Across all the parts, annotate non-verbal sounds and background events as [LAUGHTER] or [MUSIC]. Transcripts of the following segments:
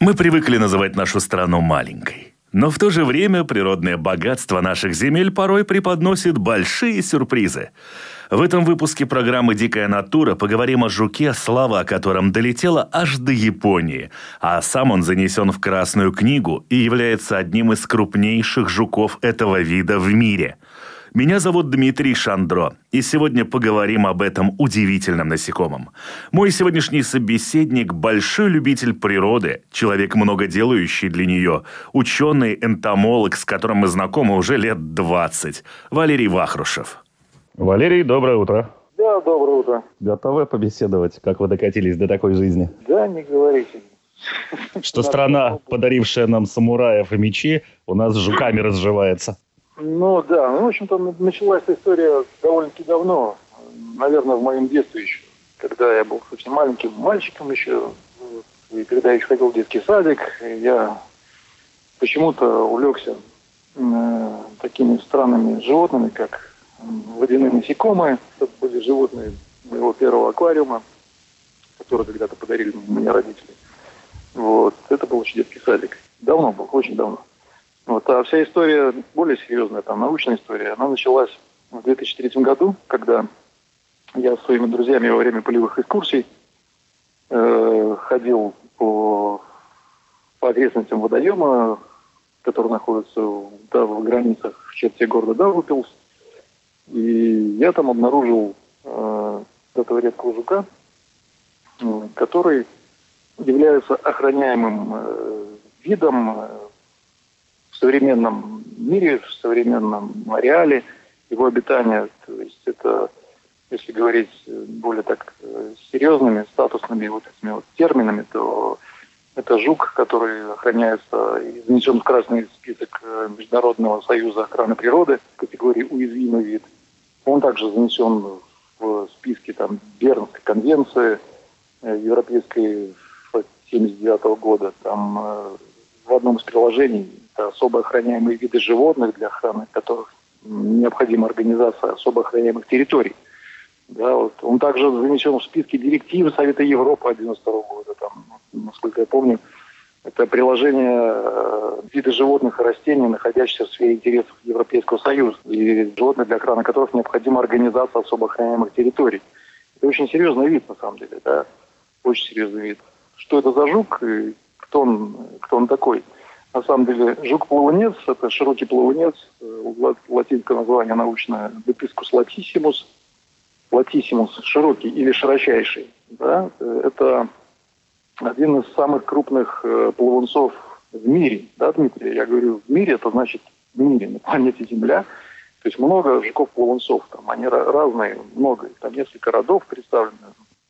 Мы привыкли называть нашу страну маленькой. Но в то же время природное богатство наших земель порой преподносит большие сюрпризы. В этом выпуске программы «Дикая натура» поговорим о жуке, слава о котором долетела аж до Японии, а сам он занесен в Красную книгу и является одним из крупнейших жуков этого вида в мире – меня зовут Дмитрий Шандро, и сегодня поговорим об этом удивительном насекомом. Мой сегодняшний собеседник – большой любитель природы, человек, много делающий для нее, ученый-энтомолог, с которым мы знакомы уже лет 20, Валерий Вахрушев. Валерий, доброе утро. Да, доброе утро. Готовы побеседовать, как вы докатились до такой жизни? Да, не говорите. Что страна, подарившая нам самураев и мечи, у нас с жуками разживается. Ну да, ну, в общем-то, началась история довольно-таки давно, наверное, в моем детстве еще, когда я был очень маленьким мальчиком еще, и когда я ходил в детский садик, я почему-то увлекся э, такими странными животными, как водяные насекомые. Это были животные моего первого аквариума, которые когда-то подарили мне родители. Вот. Это был очень детский садик. Давно был, очень давно. Вот, а вся история более серьезная, там, научная история, она началась в 2003 году, когда я с своими друзьями во время полевых экскурсий э, ходил по, по окрестностям водоема, который находится да, в границах в черте города Даугавпилс. И я там обнаружил э, этого редкого жука, э, который является охраняемым э, видом э, в современном мире, в современном ареале его обитания. То есть это, если говорить более так э, серьезными, статусными вот этими вот терминами, то это жук, который охраняется и занесен в красный список э, Международного союза охраны природы категории уязвимый вид. Он также занесен в списке там, Бернской конвенции э, Европейской 1979 года. Там в одном из приложений это особо охраняемые виды животных, для охраны которых необходима организация особо охраняемых территорий. Да, вот. Он также занесен в списке директивы Совета Европы 92 года. Там, насколько я помню, это приложение э, виды животных и растений, находящихся в сфере интересов Европейского Союза, и животных, для охраны которых необходима организация особо охраняемых территорий. Это очень серьезный вид, на самом деле, да, очень серьезный вид. Что это за жук кто он, кто он такой? На самом деле, жук-плавунец – это широкий плавунец, э, латинское название научное Депискус латиссимус. Латиссимус – широкий или широчайший. Да? Это один из самых крупных э, плавунцов в мире. Да, Дмитрий? Я говорю, в мире – это значит в мире, на планете Земля. То есть много жуков-плавунцов, там они разные, много, там несколько родов представлены,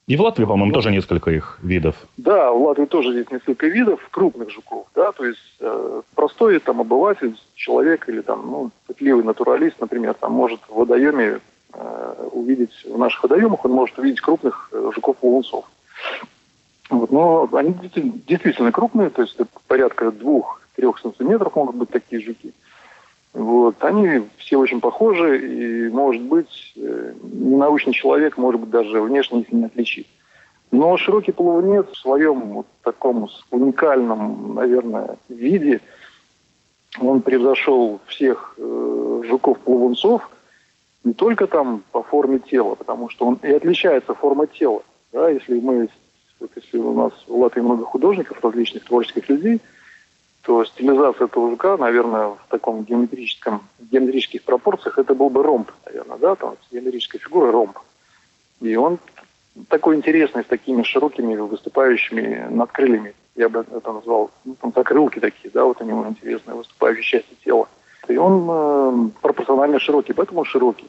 и в Латвии, по-моему, тоже несколько их видов. Да, в Латвии тоже есть несколько видов крупных жуков, да, то есть э, простой там обыватель, человек или там, ну, пытливый натуралист, например, там может в водоеме э, увидеть, в наших водоемах он может увидеть крупных э, жуков-плавунцов. Вот, но они действительно крупные, то есть порядка двух-трех сантиметров могут быть такие жуки. Вот. Они все очень похожи, и, может быть, э, ненаучный человек, может быть, даже внешне их не отличит. Но широкий плавунец в своем вот таком уникальном, наверное, виде, он превзошел всех э, жуков-плавунцов не только там по форме тела, потому что он и отличается форма тела. Да, если мы, вот если у нас в Латвии много художников, различных творческих людей – то стилизация этого жука, наверное, в таком геометрическом, геометрических пропорциях, это был бы ромб, наверное, да, там геометрическая фигура ромб. И он такой интересный, с такими широкими выступающими надкрыльями. Я бы это назвал, ну, там закрылки такие, да, вот у него интересные выступающие части тела. И он э, пропорционально широкий, поэтому широкий.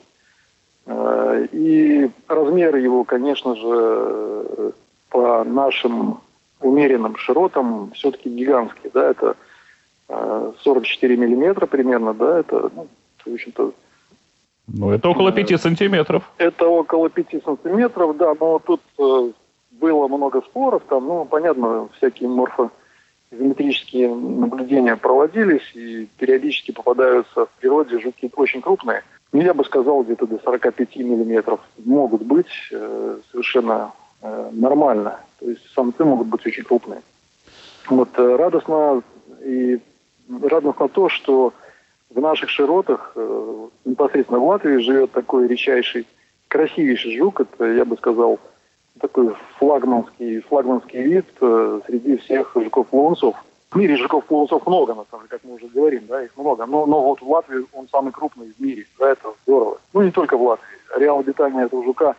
Э, и размеры его, конечно же, по нашим умеренным широтам все-таки гигантские, да, это 44 миллиметра примерно, да, это, ну, в общем-то, ну, это около 5 сантиметров. Это около 5 сантиметров, да, но тут э, было много споров, там, ну, понятно, всякие морфогеометрические наблюдения проводились, и периодически попадаются в природе жуки очень крупные. Ну, я бы сказал, где-то до 45 миллиметров могут быть э, совершенно э, нормально. То есть самцы могут быть очень крупные. Вот э, радостно и радостно то, что в наших широтах, э, непосредственно в Латвии, живет такой редчайший, красивейший жук. Это, я бы сказал, такой флагманский, флагманский вид э, среди всех жуков-плунцов. В мире жуков-плунцов много, на самом деле, как мы уже говорим, да, их много. Но, но вот в Латвии он самый крупный в мире, да, это здорово. Ну, не только в Латвии. Ареал обитания этого жука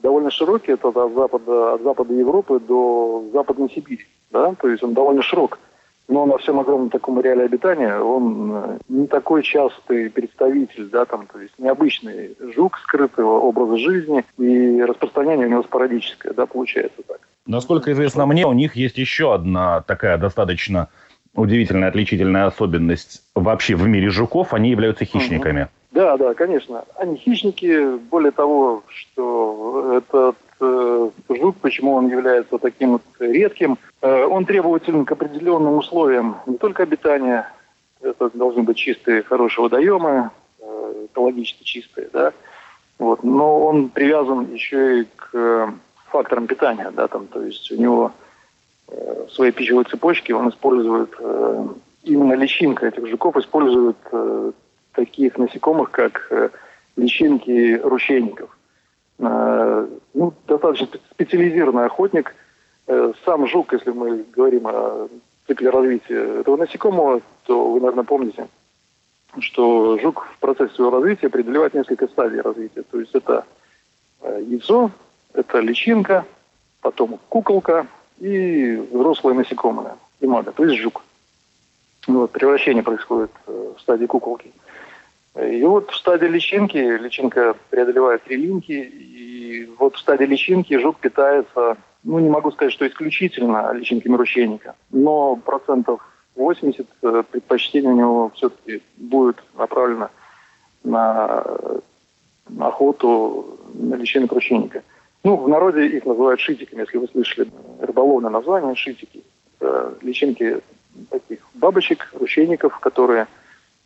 довольно широкий, это от запада, от запада Европы до Западной Сибири, да, то есть он довольно широк но на всем огромном таком реале обитания он э, не такой частый представитель, да, там, то есть необычный жук скрытого образа жизни, и распространение у него спорадическое, да, получается так. Насколько известно мне, у них есть еще одна такая достаточно удивительная отличительная особенность вообще в мире жуков, они являются хищниками. Угу. Да, да, конечно. Они хищники. Более того, что этот э, жук, почему он является таким вот редким, э, он требователен к определенным условиям не только обитания, это должны быть чистые, хорошие водоемы, э, экологически чистые, да, вот, но он привязан еще и к э, факторам питания, да, там, то есть у него э, в своей пищевой цепочке он использует э, именно личинка этих жуков использует э, таких насекомых, как э, личинки ручейников. Э, ну, достаточно специализированный охотник. Э, сам жук, если мы говорим о цикле развития этого насекомого, то вы, наверное, помните, что жук в процессе своего развития преодолевает несколько стадий развития. То есть это яйцо, это личинка, потом куколка и взрослое насекомое, имага, то есть жук. Вот, превращение происходит в стадии куколки. И вот в стадии личинки, личинка преодолевает три линьки, и вот в стадии личинки жук питается, ну не могу сказать, что исключительно личинками ручейника, но процентов 80 э, предпочтений у него все-таки будет направлено на охоту на личинок ручейника. Ну, в народе их называют шитиками, если вы слышали рыболовное название, шитики. Это личинки таких бабочек, ручейников, которые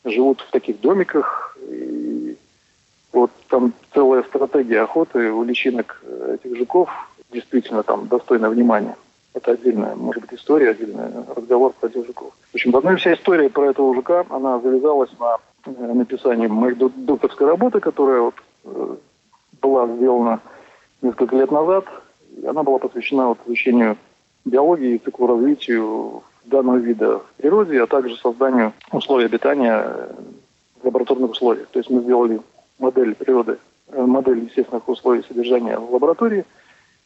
живут в таких домиках. И вот там целая стратегия охоты у личинок этих жуков действительно там достойно внимания. Это отдельная, может быть, история, отдельный разговор про этих жуков. В общем, одна вся история про этого жука, она завязалась на э, написании моей докторской работы, которая вот, э, была сделана несколько лет назад. Она была посвящена вот, изучению биологии и циклу развитию данного вида в природе, а также созданию условий обитания в лабораторных условиях. То есть мы сделали модель природы, э, модель естественных условий содержания в лаборатории,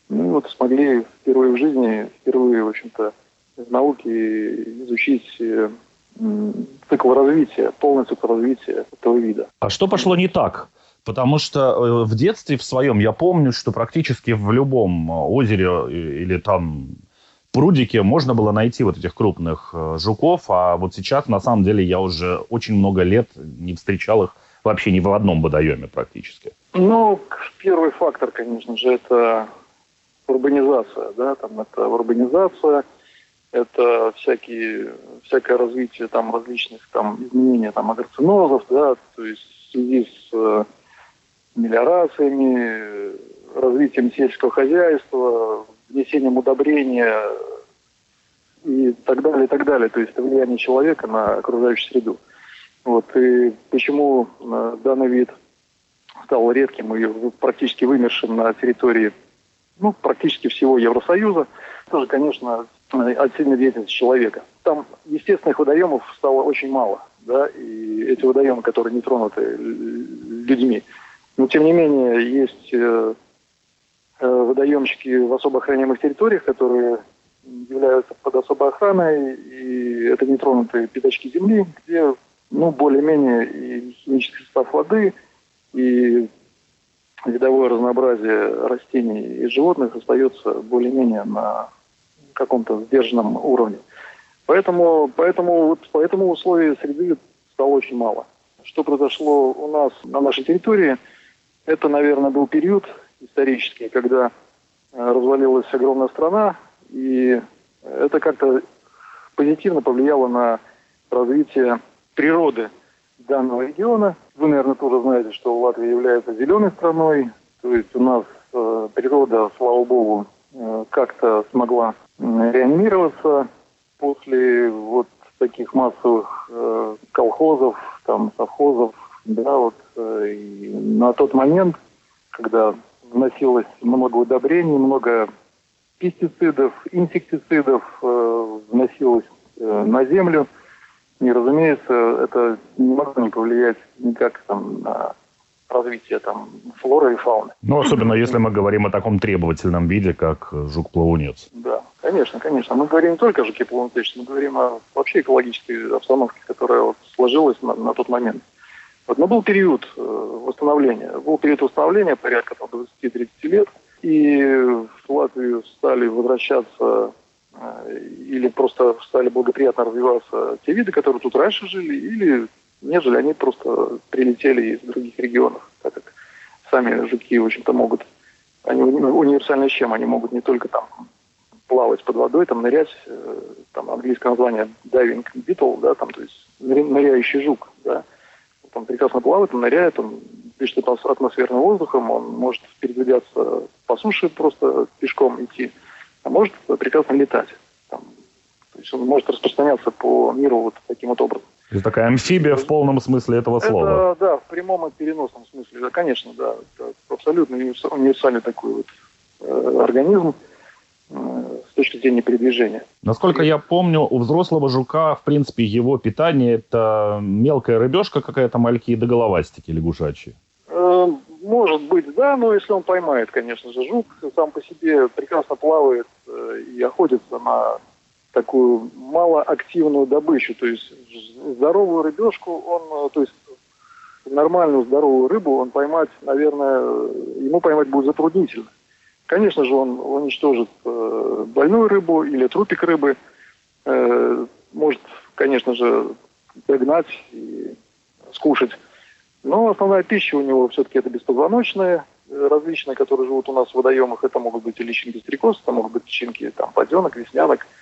ну вот смогли впервые в жизни, впервые, в общем-то, в науке изучить э, цикл развития, полный цикл развития этого вида. А что пошло не так? Потому что э, в детстве в своем я помню, что практически в любом озере или там прудике можно было найти вот этих крупных жуков, а вот сейчас, на самом деле, я уже очень много лет не встречал их вообще ни в одном водоеме практически. Ну, первый фактор, конечно же, это урбанизация, да, там это урбанизация, это всякие, всякое развитие там различных там изменений там агроцинозов, да, то есть в связи с э, мелиорациями, развитием сельского хозяйства, внесением удобрения и так далее, и так далее. То есть влияние человека на окружающую среду. Вот. И почему э, данный вид стал редким и практически вымершим на территории ну, практически всего Евросоюза, тоже, конечно, от сильной деятельности человека. Там естественных водоемов стало очень мало, да, и эти водоемы, которые не тронуты людьми. Но, тем не менее, есть э, Э, водоемщики в особо охраняемых территориях, которые являются под особой охраной, и это нетронутые пятачки земли, где ну, более-менее и химический состав воды, и видовое разнообразие растений и животных остается более-менее на каком-то сдержанном уровне. Поэтому, поэтому вот поэтому условий среды стало очень мало. Что произошло у нас на нашей территории, это, наверное, был период исторический, когда э, развалилась огромная страна, и это как-то позитивно повлияло на развитие природы данного региона. Вы, наверное, тоже знаете, что Латвия является зеленой страной, то есть у нас э, природа, слава богу, э, как-то смогла реанимироваться после вот таких массовых э, колхозов, там, совхозов, да, вот, э, и на тот момент, когда вносилось много удобрений, много пестицидов, инсектицидов э, вносилось э, на землю, и, разумеется, это не могло не повлиять никак там, на развитие там, флоры и фауны. Ну, особенно если мы говорим о таком требовательном виде, как жук-плавунец. Да, конечно, конечно. Мы говорим не только о жуке-плавунце, мы говорим о вообще экологической обстановке, которая вот сложилась на, на тот момент. Вот, но был период э, восстановления. Был период восстановления порядка там, 20-30 лет. И в Латвию стали возвращаться или просто стали благоприятно развиваться те виды, которые тут раньше жили, или нежели они просто прилетели из других регионов, так как сами жуки, в общем-то, могут, они универсальны чем, они могут не только там плавать под водой, там нырять, э, там английское название diving beetle, да, там, то есть ныряющий жук, да, он прекрасно плавает, он ныряет, он дышит атмосферным воздухом, он может передвигаться по суше просто пешком идти, а может прекрасно летать. Там, то есть он может распространяться по миру вот таким вот образом. Это такая амфибия в полном смысле этого слова. Это, да, в прямом и переносном смысле. Да, конечно, да. Это абсолютно универсальный такой вот э, организм э, с точки зрения передвижения. Насколько я помню, у взрослого жука, в принципе, его питание это мелкая рыбешка какая-то, мальки да головастики лягушачьи. Может быть, да, но если он поймает, конечно же, жук сам по себе прекрасно плавает э, и охотится на такую малоактивную добычу. То есть здоровую рыбешку он, э, то есть нормальную здоровую рыбу он поймать, наверное, ему поймать будет затруднительно. Конечно же, он уничтожит э, больную рыбу или трупик рыбы, может, конечно же, догнать и скушать. Но основная пища у него все-таки это беспозвоночные, различные, которые живут у нас в водоемах. Это могут быть и личинки стрекоз, это могут быть личинки там, поденок, веснянок –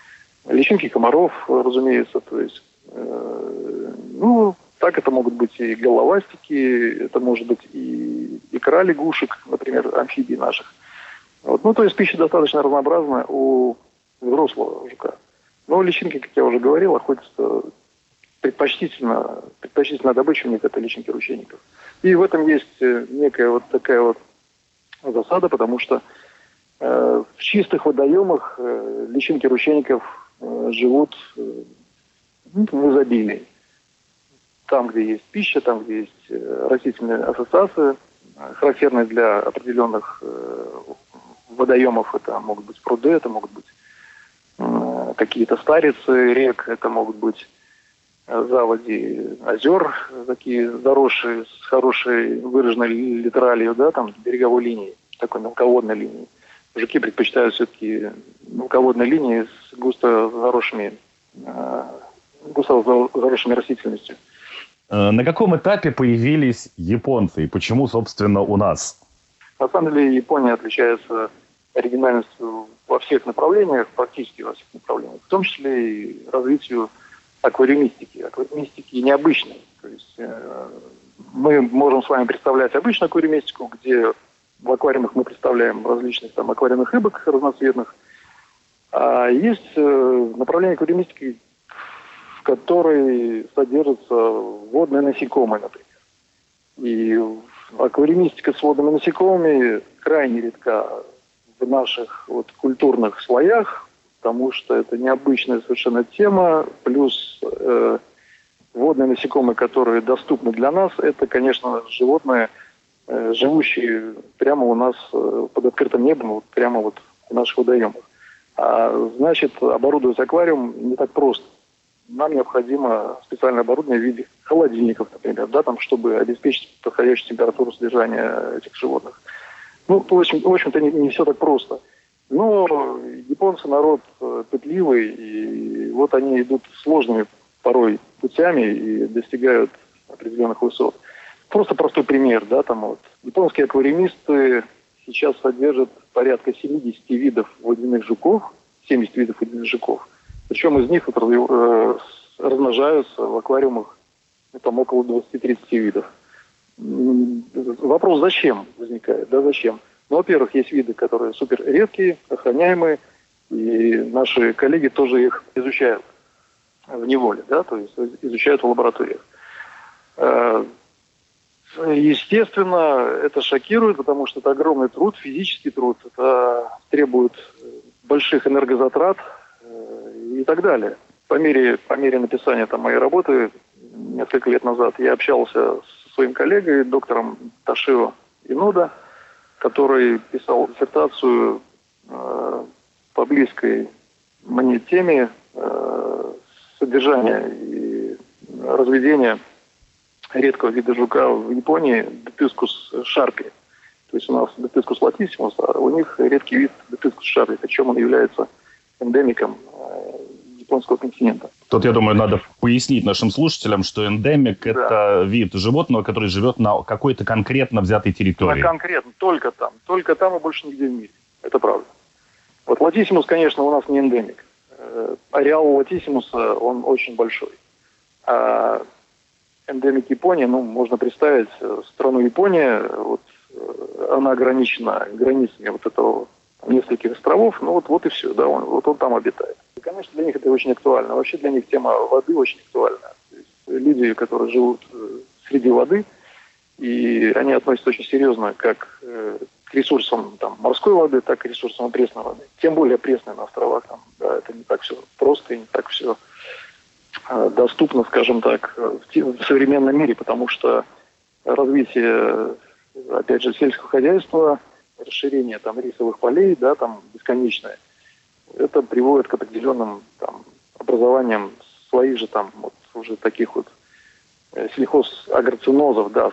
личинки комаров, разумеется, то есть, э, ну, так это могут быть и головастики, это может быть и икра лягушек, например, амфибий наших. Вот. Ну, то есть пища достаточно разнообразная у взрослого жука. Но личинки, как я уже говорил, охотятся предпочтительно, предпочтительная добыча у них это личинки ручейников. И в этом есть э, некая вот такая вот засада, потому что э, в чистых водоемах э, личинки ручейников Э, живут э, ну, в изобилии. Там, где есть пища, там, где есть э, растительные ассоциации, характерные для определенных водоемов. Это могут быть пруды, это могут быть какие-то старицы рек, это могут быть заводи озер, такие заросшие, с хорошей выраженной литералью, да, там, береговой линии, такой мелководной линии жуки предпочитают все-таки мелководные линии с густо заросшими, э, густо заросшими растительностью. Э, на каком этапе появились японцы и почему, собственно, у нас? На самом деле Япония отличается оригинальностью во всех направлениях, практически во всех направлениях, в том числе и развитию аквариумистики. Аквариумистики необычной. То есть э, мы можем с вами представлять обычную аквариумистику, где в аквариумах мы представляем различных там аквариумных рыбок разноцветных. А есть э, направление аквариумистики, в которой содержатся водные насекомые, например. И аквариумистика с водными насекомыми крайне редка в наших вот, культурных слоях, потому что это необычная совершенно тема, плюс э, водные насекомые, которые доступны для нас, это, конечно, животные – Э, живущие прямо у нас э, под открытым небом, вот прямо вот в наших водоемах. А, значит, оборудовать аквариум не так просто. Нам необходимо специальное оборудование в виде холодильников, например, да, там, чтобы обеспечить подходящую температуру содержания этих животных. Ну, в общем, в общем-то, не, не все так просто. Но японцы народ э, пытливый, и вот они идут сложными порой путями и достигают определенных высот. Просто простой пример, да, там вот. Японские аквариумисты сейчас содержат порядка 70 видов водяных жуков, 70 видов водяных жуков. Причем из них вот, э, размножаются в аквариумах ну, там около 20-30 видов. Вопрос зачем возникает, да, зачем? Ну, во-первых, есть виды, которые супер редкие, охраняемые, и наши коллеги тоже их изучают в неволе, да, то есть изучают в лабораториях. Э, естественно, это шокирует, потому что это огромный труд, физический труд, это требует больших энергозатрат э, и так далее. По мере, по мере написания там, моей работы несколько лет назад я общался со своим коллегой, доктором Ташио Инода, который писал диссертацию э, по близкой мне теме э, содержания и разведения редкого вида жука в Японии Детискус шарпи. То есть у нас Детискус латиссимус, а у них редкий вид Детискус шарпи, причем он является эндемиком э, японского континента. Тут, я думаю, надо пояснить нашим слушателям, что эндемик да. – это вид животного, который живет на какой-то конкретно взятой территории. На конкретно, только там. Только там и больше нигде в мире. Это правда. Вот латиссимус, конечно, у нас не эндемик. Э, ареал латиссимуса, он очень большой. А эндемик Японии, ну, можно представить э, страну Япония, вот э, она ограничена границами вот этого нескольких островов, ну вот, вот и все, да, он, вот он там обитает. И, конечно, для них это очень актуально. Вообще для них тема воды очень актуальна. То есть люди, которые живут среди воды, и они относятся очень серьезно как к ресурсам там, морской воды, так и ресурсам пресной воды. Тем более пресной на островах. Там, да, это не так все просто и не так все Э, доступно, скажем так, в современном мире, потому что развитие, опять же, сельского хозяйства, расширение там рисовых полей, да, там бесконечное, это приводит к определенным там образованиям своих же там вот уже таких вот э, сельхозагроцинозов, да,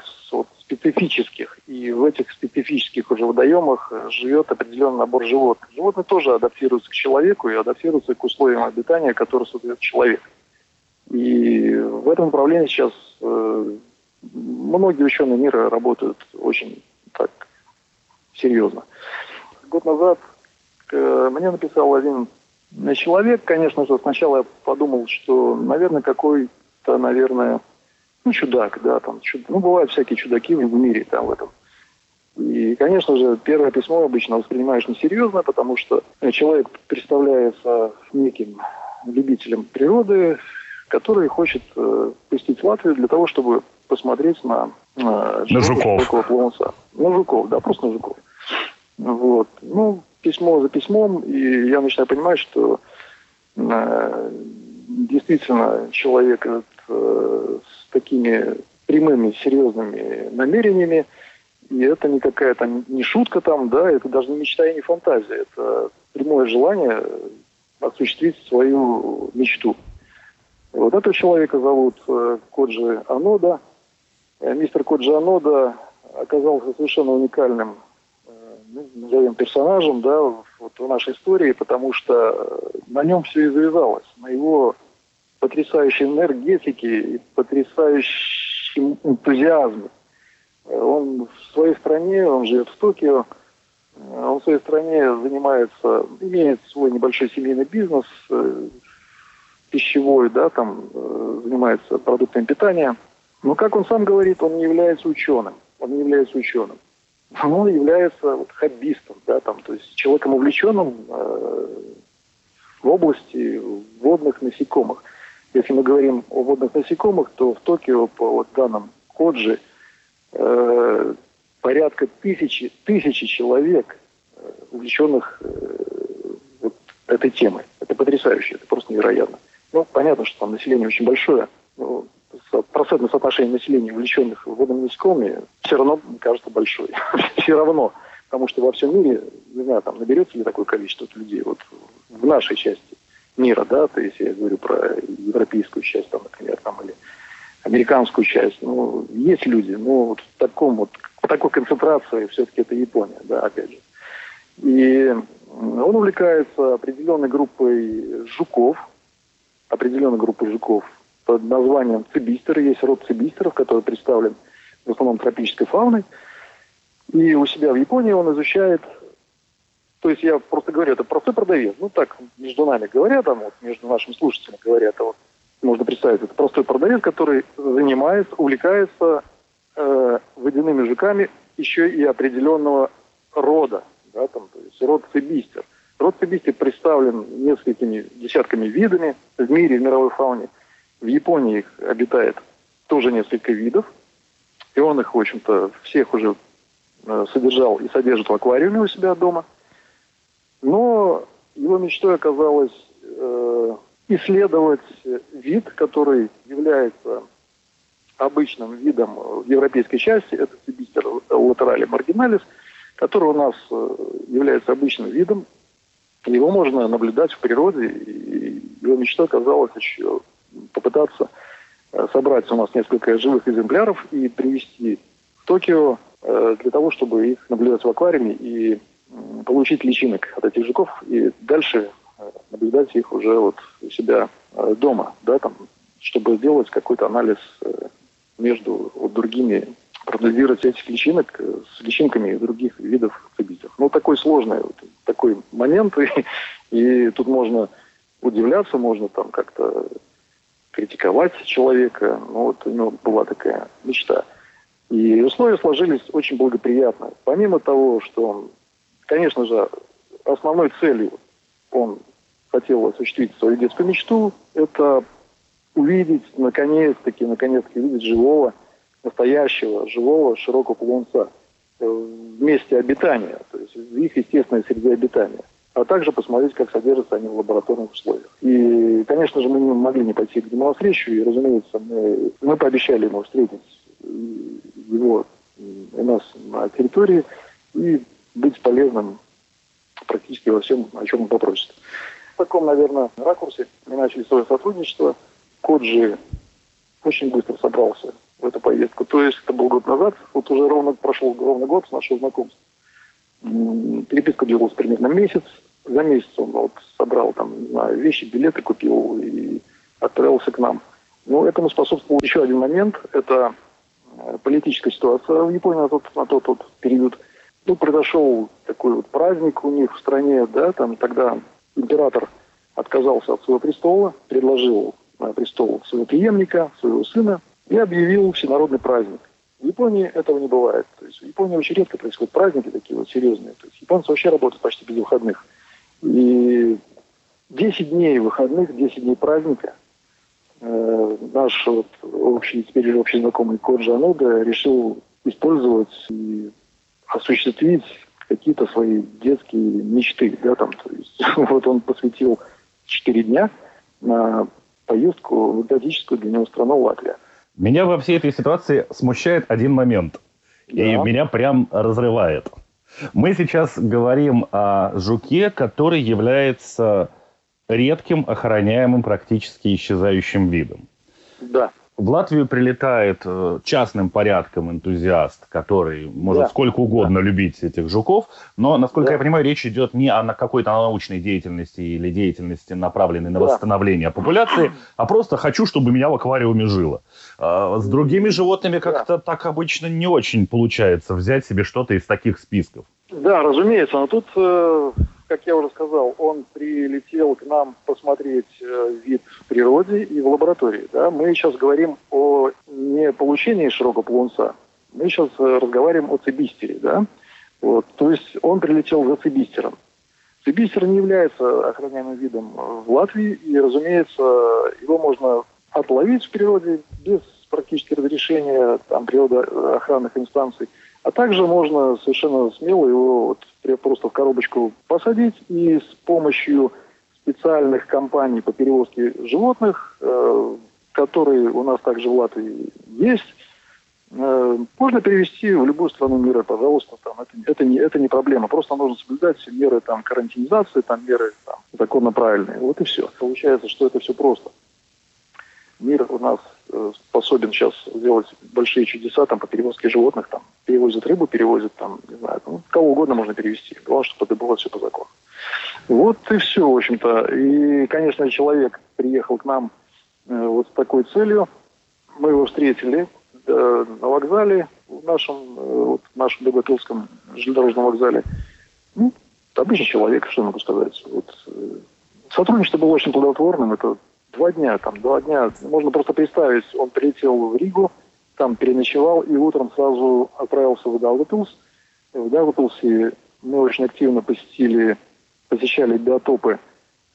специфических. И в этих специфических уже водоемах живет определенный набор животных. Животные тоже адаптируются к человеку и адаптируются к условиям обитания, которые создает человек. И в этом направлении сейчас э, многие ученые мира работают очень так серьезно. Год назад э, мне написал один человек, конечно же, сначала я подумал, что, наверное, какой-то, наверное, ну, чудак, да, там, чуд... ну, бывают всякие чудаки в мире там в этом. И, конечно же, первое письмо обычно воспринимаешь несерьезно, потому что человек представляется неким любителем природы, который хочет э, пустить Латвию для того, чтобы посмотреть на, э, на жуков. Плаванца. На жуков, да, просто на жуков. Вот. Ну, письмо за письмом, и я начинаю понимать, что э, действительно человек этот, э, с такими прямыми, серьезными намерениями, и это не какая-то не шутка там, да, это даже не мечта и не фантазия, это прямое желание осуществить свою мечту. Вот этого человека зовут э, Коджи Анода. Э, мистер Коджи Анода оказался совершенно уникальным, э, ну, назовем персонажем, да, вот в нашей истории, потому что на нем все и завязалось, на его потрясающей энергетике и потрясающем энтузиазме. Он в своей стране, он живет в Токио, он в своей стране занимается, имеет свой небольшой семейный бизнес, пищевой, да, там э, занимается продуктами питания. Но, как он сам говорит, он не является ученым. Он не является ученым. Он является вот, хоббистом, да, там, то есть человеком увлеченным э, в области водных насекомых. Если мы говорим о водных насекомых, то в Токио по вот данным Коджи э, порядка тысячи, тысячи человек, э, увлеченных э, вот этой темой. Это потрясающе, это просто невероятно. Ну, понятно, что там население очень большое. Но процентное соотношение населения, увлеченных водными насекомыми, все равно, кажется, большое. [LAUGHS] все равно. Потому что во всем мире, не знаю, там наберется ли такое количество людей вот в нашей части мира, да, то есть я говорю про европейскую часть, там, например, там, или американскую часть. Ну, есть люди, но вот в таком вот, в такой концентрации все-таки это Япония, да, опять же. И Он увлекается определенной группой жуков, определенной группой жуков под названием цибистеры. Есть род цибистеров, который представлен в основном тропической фауной. И у себя в Японии он изучает то есть я просто говорю, это простой продавец. Ну так, между нами говоря, там, вот, между нашими слушателями говоря, это вот можно представить, это простой продавец, который занимается, увлекается э, водяными жуками еще и определенного рода, да, там, то есть род цибистер. Род цибистер представлен несколькими десятками видами в мире, в мировой фауне. В Японии их обитает тоже несколько видов, и он их, в общем-то, всех уже э, содержал и содержит в аквариуме у себя дома. Но его мечтой оказалось э, исследовать вид, который является обычным видом в европейской части, это цибистер латерали маргиналис, который у нас э, является обычным видом. Его можно наблюдать в природе, и его мечта оказалась еще попытаться э, собрать у нас несколько живых экземпляров и привезти в Токио э, для того, чтобы их наблюдать в аквариуме и получить личинок от этих жуков и дальше наблюдать их уже вот у себя э, дома, да, там, чтобы сделать какой-то анализ э, между вот другими, прогнозировать этих личинок э, с личинками других видов цибитов. Ну, такой сложный вот, такой момент, [LAUGHS] и, и тут можно удивляться, можно там как-то критиковать человека. Ну, вот у него была такая мечта. И условия сложились очень благоприятно. Помимо того, что он, конечно же, основной целью он хотел осуществить свою детскую мечту, это увидеть, наконец-таки, наконец-таки увидеть живого, настоящего, живого, широкого плунца э, в месте обитания, то есть в их естественной среде обитания а также посмотреть, как содержатся они в лабораторных условиях. И, конечно же, мы не могли не пойти к нему навстречу, и, разумеется, мы, мы пообещали ему встретить его у нас на территории и быть полезным практически во всем, о чем он попросит. В таком, наверное, ракурсе мы начали свое сотрудничество. Коджи очень быстро собрался в эту поездку. То есть это был год назад, вот уже ровно прошел ровно год с нашего знакомства. Переписка длилась примерно месяц. За месяц он вот собрал там, не вещи, билеты купил и отправился к нам. Но этому способствовал еще один момент. Это э, политическая ситуация в Японии на тот, на тот, тот период – ну, произошел такой вот праздник у них в стране, да, там тогда император отказался от своего престола, предложил престол своего преемника, своего сына, и объявил всенародный праздник. В Японии этого не бывает. То есть в Японии очень редко происходят праздники такие вот серьезные. То есть японцы вообще работают почти без выходных. И 10 дней выходных, 10 дней праздника э, наш вот общий, теперь уже общий знакомый Коджи Анода решил использовать и осуществить какие-то свои детские мечты, да, там, то есть, [LAUGHS] вот он посвятил 4 дня на поездку в экзотическую для него страну Латвия. Меня во всей этой ситуации смущает один момент. Да. И меня прям разрывает. Мы сейчас говорим о жуке, который является редким, охраняемым, практически исчезающим видом. Да в Латвию прилетает э, частным порядком энтузиаст, который может да. сколько угодно да. любить этих жуков, но, насколько да. я понимаю, речь идет не о какой-то научной деятельности или деятельности, направленной на да. восстановление популяции, а просто хочу, чтобы меня в аквариуме жило. А с другими животными как-то да. так обычно не очень получается взять себе что-то из таких списков. Да, разумеется, но тут э, как я уже сказал, он прилетел к нам посмотреть э, вид в природе и в лаборатории. Да? Мы сейчас говорим о не получении широкого плунца, мы сейчас э, разговариваем о цибистере. Да? Вот. То есть он прилетел за цибистером. Цибистер не является охраняемым видом в Латвии, и, разумеется, его можно отловить в природе без практически разрешения там, природоохранных инстанций – а также можно совершенно смело его вот просто в коробочку посадить и с помощью специальных компаний по перевозке животных, э, которые у нас также в Латвии есть, э, можно перевести в любую страну мира, пожалуйста, там это, это, не, это не проблема. Просто нужно соблюдать все меры там, карантинизации, там, меры там, законно правильные. Вот и все. Получается, что это все просто. Мир у нас э, способен сейчас сделать большие чудеса там, по перевозке животных, там, перевозят рыбу, перевозят, там, не знаю, ну, кого угодно можно перевести. Главное, чтобы это было все по закону. Вот и все, в общем-то. И, конечно, человек приехал к нам э, вот с такой целью. Мы его встретили э, на вокзале, в нашем, э, вот, в нашем Дагопилском железнодорожном вокзале. Ну, обычный человек, что могу сказать. Вот, э, сотрудничество было очень плодотворным. Это два дня, там, два дня. Можно просто представить, он прилетел в Ригу, там переночевал и утром сразу отправился в Даугапилс. В Даугапилсе мы очень активно посетили посещали биотопы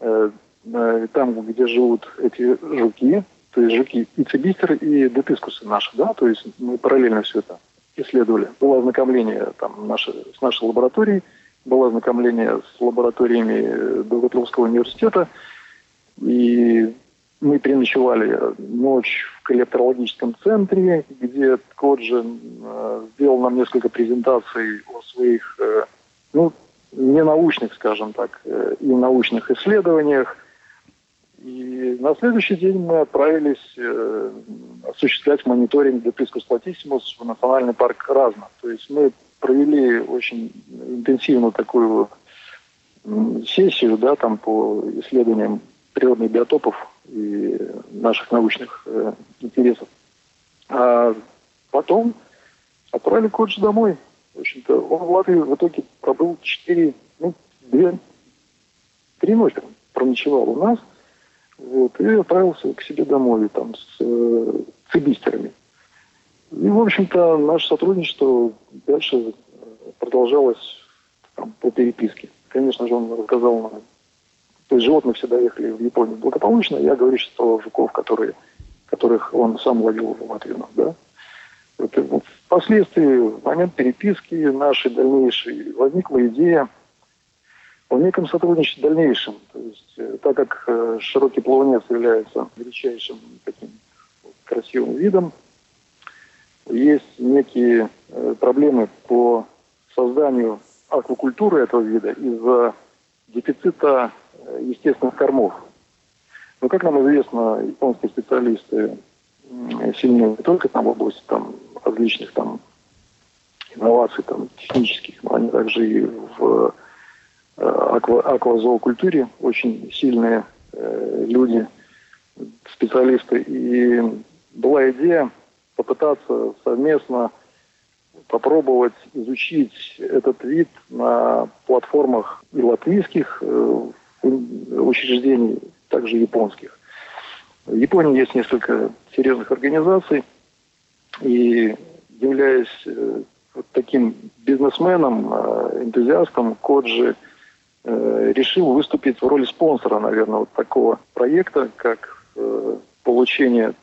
э, э, там, где живут эти жуки, то есть жуки и цибистер, и детискусы наши, да, то есть мы параллельно все это исследовали. Было ознакомление там, наши, с нашей лабораторией, было ознакомление с лабораториями Долготловского университета, и мы переночевали ночь в коллекторологическом центре, где Коджин э, сделал нам несколько презентаций о своих э, ну, ненаучных, скажем так, э, и научных исследованиях. И на следующий день мы отправились э, осуществлять мониторинг Деприскус платиссимус в национальный парк Разно. То есть мы провели очень интенсивную такую сессию да, там по исследованиям природных биотопов и наших научных э, интересов. А потом отправили Кодж домой. В общем-то, он в Латвии в итоге пробыл 4, ну, 2, 3 ночи проночевал у нас. Вот, и отправился к себе домой там с э, цибистерами. И, в общем-то, наше сотрудничество дальше продолжалось там, по переписке. Конечно же, он рассказал нам, то есть животные все доехали в Японию благополучно. Я говорю сейчас про жуков, которые, которых он сам ловил в Латвию. Да? Вот, впоследствии, в момент переписки нашей дальнейшей, возникла идея о неком сотрудничестве дальнейшем. То есть, э, так как э, широкий плавнец является величайшим таким красивым видом, есть некие э, проблемы по созданию аквакультуры этого вида из-за дефицита естественных кормов. Но, как нам известно, японские специалисты сильны не только там в области там, различных там инноваций там, технических, но они также и в э, аква, аквазоокультуре очень сильные э, люди, специалисты. И была идея попытаться совместно попробовать изучить этот вид на платформах и латвийских э, учреждений, также японских. В Японии есть несколько серьезных организаций, и являясь э, вот таким бизнесменом, э, энтузиастом, Коджи э, решил выступить в роли спонсора, наверное, вот такого проекта, как получение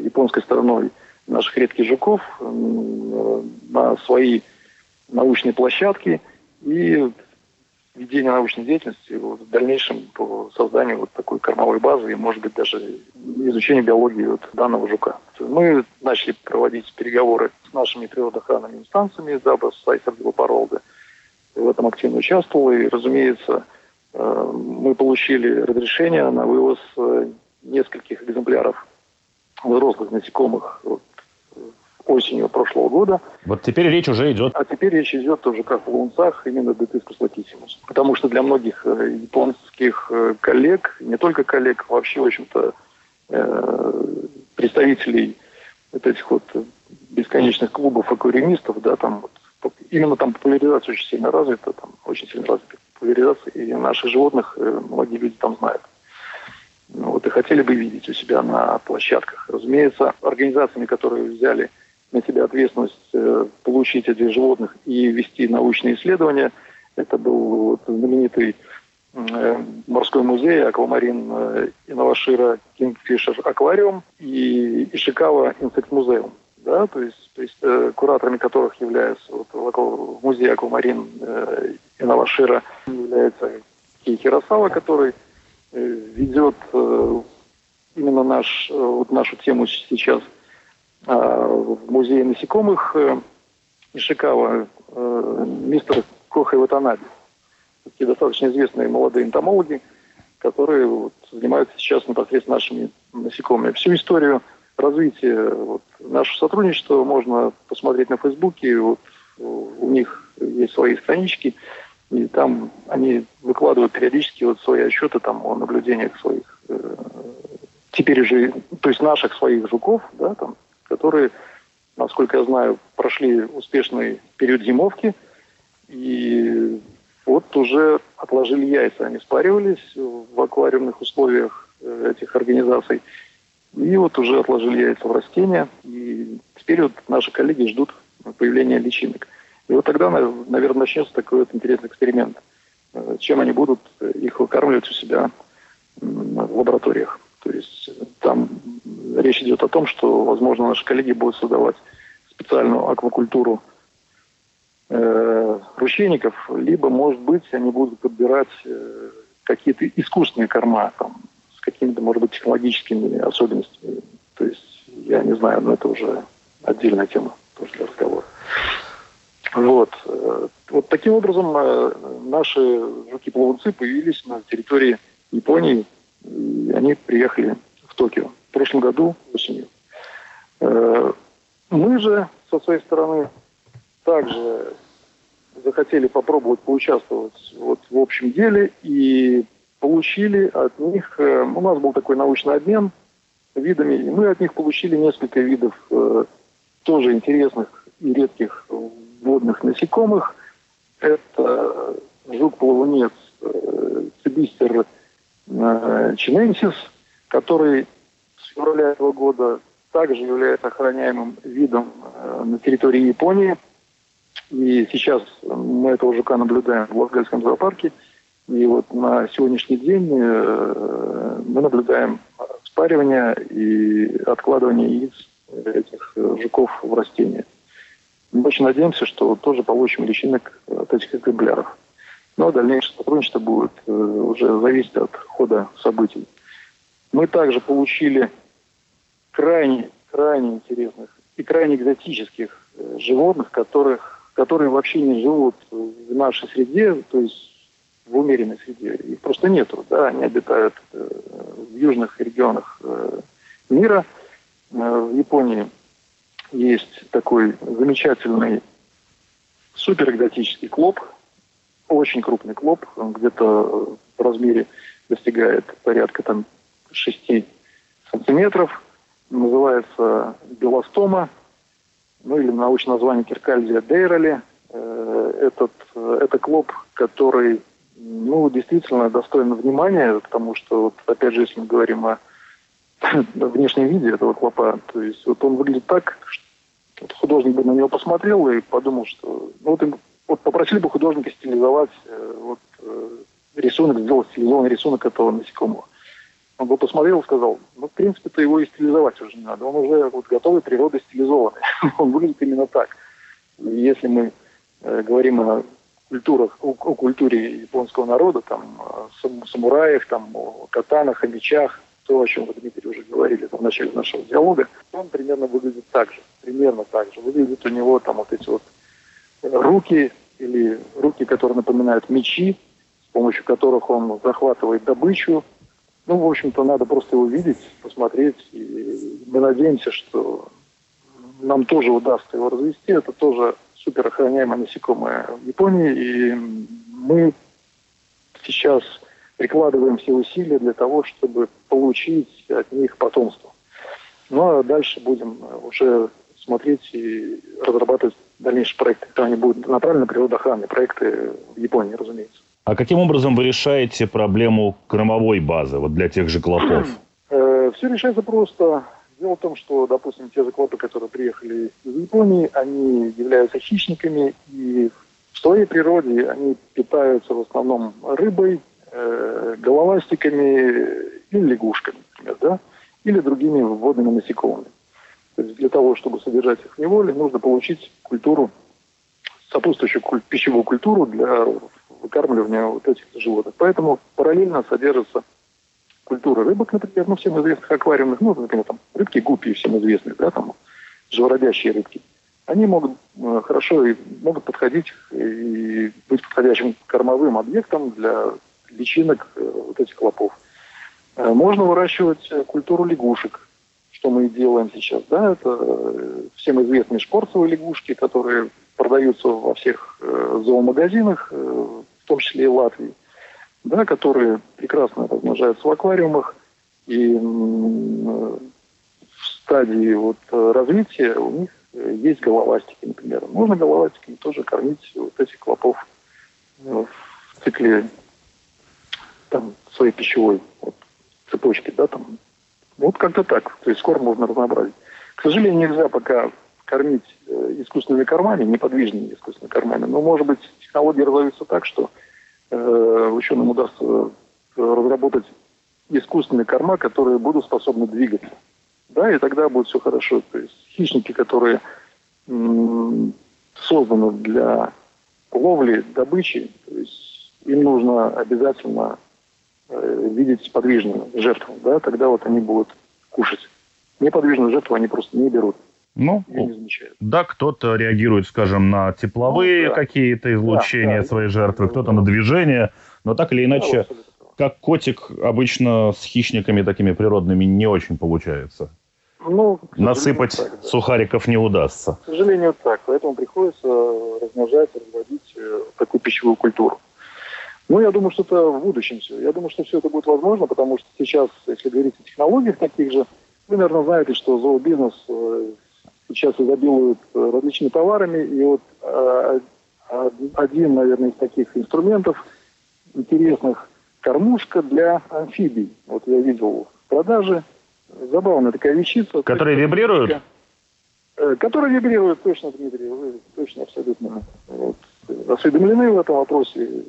японской стороной наших редких жуков на свои научные площадки и ведения научной деятельности вот, в дальнейшем по созданию вот такой кормовой базы и, может быть, даже изучению биологии вот данного жука. Мы начали проводить переговоры с нашими природоохранными инстанциями, дабы Сайсер Белопоролга в этом активно участвовал. И, разумеется, э, мы получили разрешение на вывоз э, нескольких экземпляров взрослых насекомых вот, осенью прошлого года. Вот теперь речь уже идет. А теперь речь идет тоже как в лунцах, именно детискус латиссимус. Потому что для многих э, японских э, коллег, не только коллег, вообще, в общем-то, э, представителей вот этих вот бесконечных клубов аквариумистов, да, там вот, именно там популяризация очень сильно развита, там очень сильно развита популяризация, и наших животных многие люди там знают. Ну, вот и хотели бы видеть у себя на площадках. Разумеется, организациями, которые взяли на себя ответственность э, получить этих животных и вести научные исследования. Это был вот знаменитый э, морской музей Aquamarine Inawashiro Kingfisher Aquarium и Ishikawa Insect Museum. Да, то есть, то есть э, кураторами которых являются вот, в музее Аквамарин э, Инавашира является Кей Хиросава, который э, ведет э, именно наш, э, вот нашу тему сейчас – в музее насекомых э, Ишикава э, мистер Коха Ватанаби. Такие достаточно известные молодые энтомологи, которые вот, занимаются сейчас непосредственно нашими насекомыми. Всю историю развития вот, нашего сотрудничества можно посмотреть на Фейсбуке. Вот, у них есть свои странички, и там они выкладывают периодически вот свои отчеты там, о наблюдениях своих, э, теперь уже, то есть наших своих жуков, да, там, которые, насколько я знаю, прошли успешный период зимовки, и вот уже отложили яйца. Они спаривались в аквариумных условиях э, этих организаций. И вот уже отложили яйца в растения. И теперь вот наши коллеги ждут появления личинок. И вот тогда, наверное, начнется такой вот интересный эксперимент. Э, чем они будут их выкармливать у себя в лабораториях. То есть там речь идет о том, что, возможно, наши коллеги будут создавать специальную аквакультуру э, ручейников, либо, может быть, они будут подбирать э, какие-то искусственные корма там, с какими-то, может быть, технологическими особенностями. То есть, я не знаю, но это уже отдельная тема тоже для разговора. Вот. Э, вот таким образом э, наши жуки-плавунцы появились на территории Японии, и они приехали в Токио в прошлом году осенью. Э, мы же со своей стороны также захотели попробовать поучаствовать вот в общем деле и получили от них, у нас был такой научный обмен видами, и мы от них получили несколько видов тоже интересных и редких водных насекомых. Это жук-плавунец цибистер э, чиненсис, который с февраля этого года также является охраняемым видом э, на территории Японии. И сейчас мы этого жука наблюдаем в Латгальском зоопарке. И вот на сегодняшний день э, мы наблюдаем спаривание и откладывание яиц этих жуков в растения. Мы очень надеемся, что тоже получим личинок от этих экземпляров. Но дальнейшее сотрудничество будет э, уже зависеть от хода событий. Мы также получили крайне, крайне интересных и крайне экзотических э, животных, которых, которые вообще не живут в нашей среде, то есть в умеренной среде. Их просто нету. Да? Они обитают э, в южных регионах мира. В Японии есть такой замечательный суперэкзотический клоп, очень крупный клоп, где-то в размере достигает порядка там 6 сантиметров, называется белостома, ну или научное название Киркальзия дейроли. Э, этот, это клоп, который ну, действительно достоин внимания, потому что, вот, опять же, если мы говорим о [COUGHS] внешнем виде этого клопа, то есть вот он выглядит так, вот художник бы на него посмотрел и подумал, что ну, вот, им, вот попросили бы художника стилизовать э, вот, э, рисунок, сделать стилизованный рисунок этого насекомого. Он бы посмотрел и сказал, ну, в принципе-то его и стилизовать уже не надо. Он уже вот готовый природой стилизованный. [LAUGHS] он выглядит именно так. Если мы э, говорим о культурах, о, о культуре японского народа, там, о самураях, там, о катанах, о мечах, то, о чем вы, Дмитрий, уже говорили в начале нашего диалога, он примерно выглядит так же. Примерно так же. Выглядит у него там вот эти вот руки или руки, которые напоминают мечи, с помощью которых он захватывает добычу. Ну, в общем-то, надо просто его видеть, посмотреть. И мы надеемся, что нам тоже удастся его развести. Это тоже супер охраняемое насекомое в Японии. И мы сейчас прикладываем все усилия для того, чтобы получить от них потомство. Ну а дальше будем уже смотреть и разрабатывать дальнейшие проекты. Они будут направлены на природоохранные проекты в Японии, разумеется. А каким образом вы решаете проблему кормовой базы вот для тех же клопов? [CLEARS THROAT] Э, все решается просто. Дело в том, что, допустим, те же клопы, которые приехали из Японии, они являются хищниками, и в своей природе они питаются в основном рыбой, э, головастиками или лягушками, например, да, или другими водными насекомыми. То есть для того, чтобы содержать их в неволе, нужно получить культуру, сопутствующую куль- пищевую культуру для выкармливания вот этих животных. Поэтому параллельно содержится культура рыбок, например, ну, всем известных аквариумных, ну, например, там, рыбки гуппи всем известные, да, там, живородящие рыбки. Они могут э, хорошо и могут подходить и быть подходящим кормовым объектом для личинок вот этих клопов. Можно выращивать культуру лягушек, что мы делаем сейчас. Да? Это всем известные шпорцевые лягушки, которые продаются во всех зоомагазинах, в том числе и Латвии, да, которые прекрасно размножаются в аквариумах. И в стадии вот развития у них есть головастики, например. Можно головастиками тоже кормить вот этих клопов в цикле там, своей пищевой вот, цепочки, да, там. Вот как-то так. То есть корм можно разнообразить. К сожалению, нельзя пока кормить э, искусственными кормами, неподвижными искусственными кормами. Но, может быть, технологии развиваются так, что э, ученым удастся э, разработать искусственные корма, которые будут способны двигаться. Да, и тогда будет все хорошо. То есть хищники, которые созданы для ловли, добычи, то есть им нужно обязательно видеть подвижную жертву, да, тогда вот они будут кушать. Неподвижную жертву они просто не берут. Ну, да, кто-то реагирует, скажем, на тепловые ну, да. какие-то излучения да, да, своей жертвы, кто-то на движение, но так или иначе, да, как котик обычно с хищниками такими природными не очень получается. Ну, Насыпать так, да. сухариков не удастся. К сожалению, так. Поэтому приходится размножать, разводить э, такую пищевую культуру. Ну, я думаю, что это в будущем все. Я думаю, что все это будет возможно, потому что сейчас, если говорить о технологиях таких же, вы, наверное, знаете, что зообизнес э, сейчас изобилует э, различными товарами, и вот один, наверное, из таких инструментов интересных – кормушка для амфибий. Вот я видел в продаже – Забавная такая вещица. Которые вибрируют? Э, которые вибрируют, точно, Дмитрий, вы точно абсолютно вот, осведомлены в этом вопросе.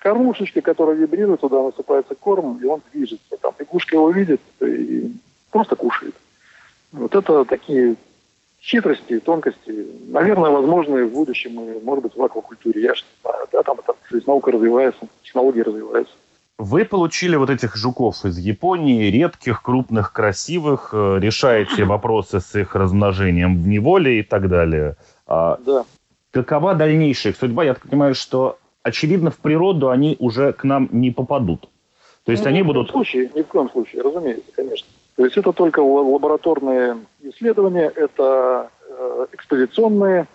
Кормушечка, которая вибрирует, туда насыпается корм, и он движется. Там лягушка его видит и просто кушает. Вот это такие хитрости, тонкости, наверное, возможны в будущем, и, может быть, в аквакультуре, я же не знаю, да, там это, то есть наука развивается, технологии развиваются. Вы получили вот этих жуков из Японии, редких, крупных, красивых, э, решаете [LAUGHS] вопросы с их размножением в неволе и так далее. А да. Какова дальнейшая их судьба? Я так понимаю, что, очевидно, в природу они уже к нам не попадут. То есть ну, они ни будут... В случае, ни в коем случае, разумеется, конечно. То есть это только лабораторные исследования, это э, экспозиционные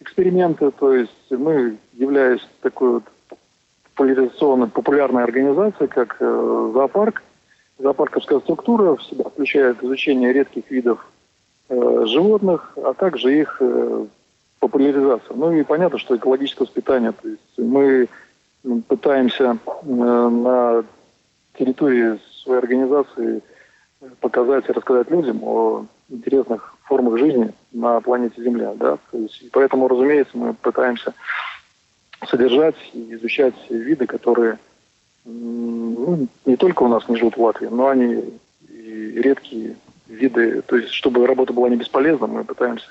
эксперименты, то есть мы, являясь такой вот популяризационная, популярная организация, как э, зоопарк. Зоопарковская структура в себя включает изучение редких видов э, животных, а также их э, популяризация. Ну и понятно, что экологическое воспитание. То есть мы пытаемся э, на территории своей организации показать и рассказать людям о интересных формах жизни на планете Земля. Да? То есть, поэтому, разумеется, мы пытаемся содержать и изучать виды, которые ну, не только у нас не живут в Латвии, но они и редкие виды. То есть, чтобы работа была не бесполезна, мы пытаемся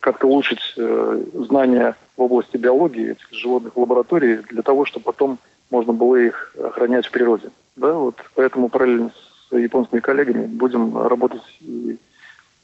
как-то улучшить э, знания в области биологии этих животных в лаборатории для того, чтобы потом можно было их охранять в природе. Да, вот поэтому параллельно с японскими коллегами будем работать и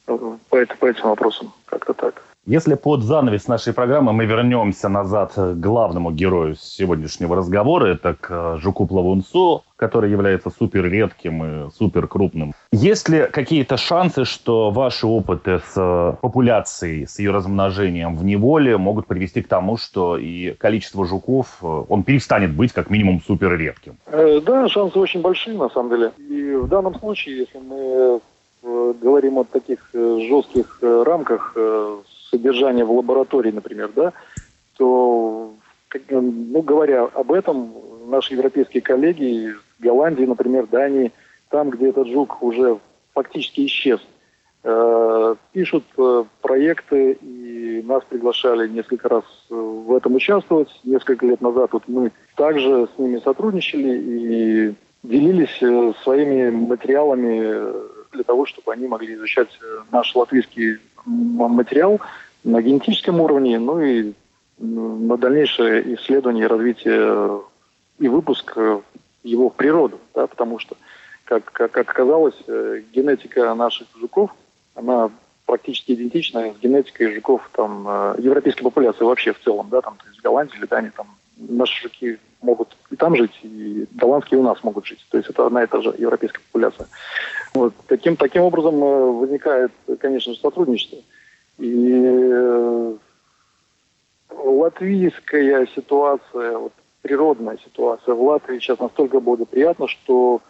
э, по, по этим вопросам. Как-то так. Если под занавес нашей программы мы вернемся назад к главному герою сегодняшнего разговора, это к э, жуку плавунцу, который является супер редким и супер крупным. Есть ли какие-то шансы, что ваши опыты с э, популяцией, с ее размножением в неволе могут привести к тому, что и количество жуков, э, он перестанет быть как минимум супер редким? Да, шансы очень большие на самом деле. И в данном случае, если мы говорим о таких жестких рамках содержания в лаборатории, например, да, то, ну, говоря об этом, наши европейские коллеги из Голландии, например, Дании, там, где этот жук уже фактически исчез, э, пишут э, проекты, и нас приглашали несколько раз в этом участвовать. Несколько лет назад вот мы также с ними сотрудничали и делились э, своими материалами для того, чтобы они могли изучать наш латвийский материал на генетическом уровне, ну и на дальнейшее исследование развитие и выпуск его в природу, да, потому что, как, как, оказалось, э, генетика наших жуков, она практически идентична с генетикой жуков там, э, европейской популяции вообще в целом, да, там, то есть в Голландии или Дании, там, наши жуки могут там жить, и голландские у нас могут жить. То есть это одна и та же европейская популяция. Вот. Таким, таким образом э, возникает, конечно же, сотрудничество. И э, латвийская ситуация, вот, природная ситуация в Латвии сейчас настолько благоприятна, что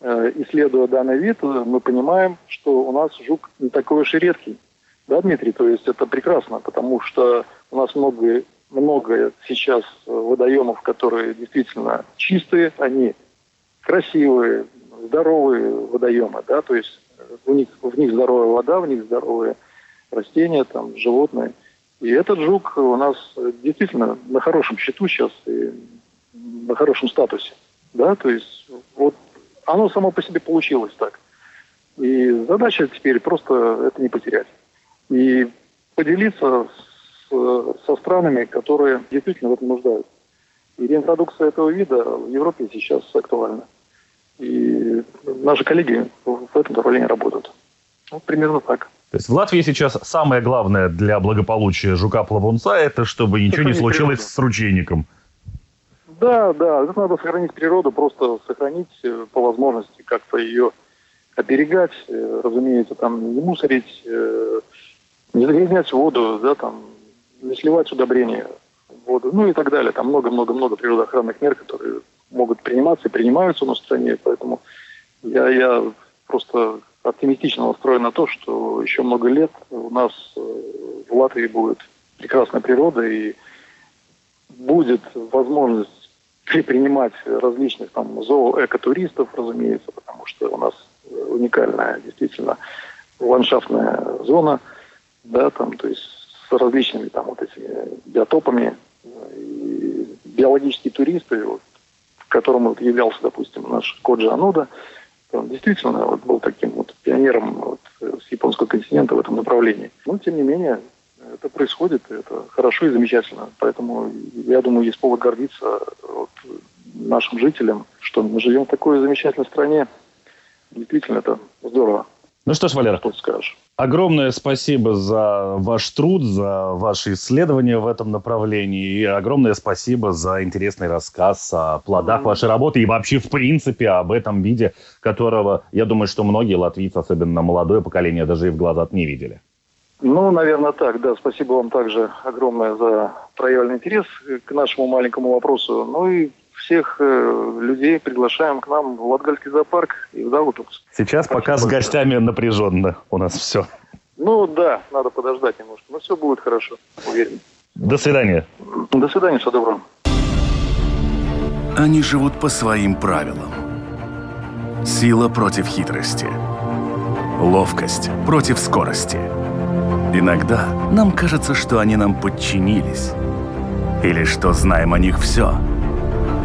э, исследуя данный вид, мы понимаем, что у нас жук не такой уж и редкий. Да, Дмитрий? То есть это прекрасно, потому что у нас много, много сейчас водоемов, которые действительно чистые, они красивые, здоровые водоемы, да, то есть у них, в них здоровая вода, в них здоровые растения, там, животные. И этот жук у нас действительно на хорошем счету сейчас и на хорошем статусе. Да, то есть вот оно само по себе получилось так. И задача теперь просто это не потерять. И поделиться со странами, которые действительно в этом нуждаются. И реинтродукция этого вида в Европе сейчас актуальна. И наши коллеги в этом направлении работают. Вот примерно так. То есть в Латвии сейчас самое главное для благополучия жука-плавунца это чтобы ничего сохранить не случилось природу. с ручейником. Да, да, это надо сохранить природу, просто сохранить э, по возможности, как-то ее оберегать, э, разумеется, там не мусорить, э, не загрязнять воду, да, там, не сливать удобрения в воду, ну и так далее. Там много-много-много природоохранных мер, которые могут приниматься и принимаются у нас в стране, поэтому я, я просто оптимистично настроен на то, что еще много лет у нас э, в Латвии будет прекрасная природа и будет возможность принимать различных там зооэкотуристов, разумеется, потому что у нас уникальная действительно ландшафтная зона, да, там, то есть с различными там вот этими биотопами, и биологические туристы, вот, которым вот являлся, допустим, наш Коджи Ануда, он действительно вот был таким вот пионером вот, с японского континента в этом направлении. Но, тем не менее, это происходит, это хорошо и замечательно. Поэтому, я думаю, есть повод гордиться вот, нашим жителям, что мы живем в такой замечательной стране. Действительно, это здорово. Ну что ж, Валера, что скажешь. Огромное спасибо за ваш труд, за ваши исследования в этом направлении. И огромное спасибо за интересный рассказ о плодах mm-hmm. вашей работы и вообще, в принципе, об этом виде, которого, я думаю, что многие латвийцы, особенно молодое поколение, даже и в глаза не видели. Ну, наверное, так, да. Спасибо вам также огромное за проявленный интерес к нашему маленькому вопросу. Ну и всех э, людей приглашаем к нам в Латгальский зоопарк и в Даутукс. Сейчас Спасибо пока с гостями напряженно у нас все. Ну да, надо подождать немножко, но все будет хорошо, уверен. До свидания. До свидания, всего доброго. Они живут по своим правилам. Сила против хитрости. Ловкость против скорости. Иногда нам кажется, что они нам подчинились. Или что знаем о них все –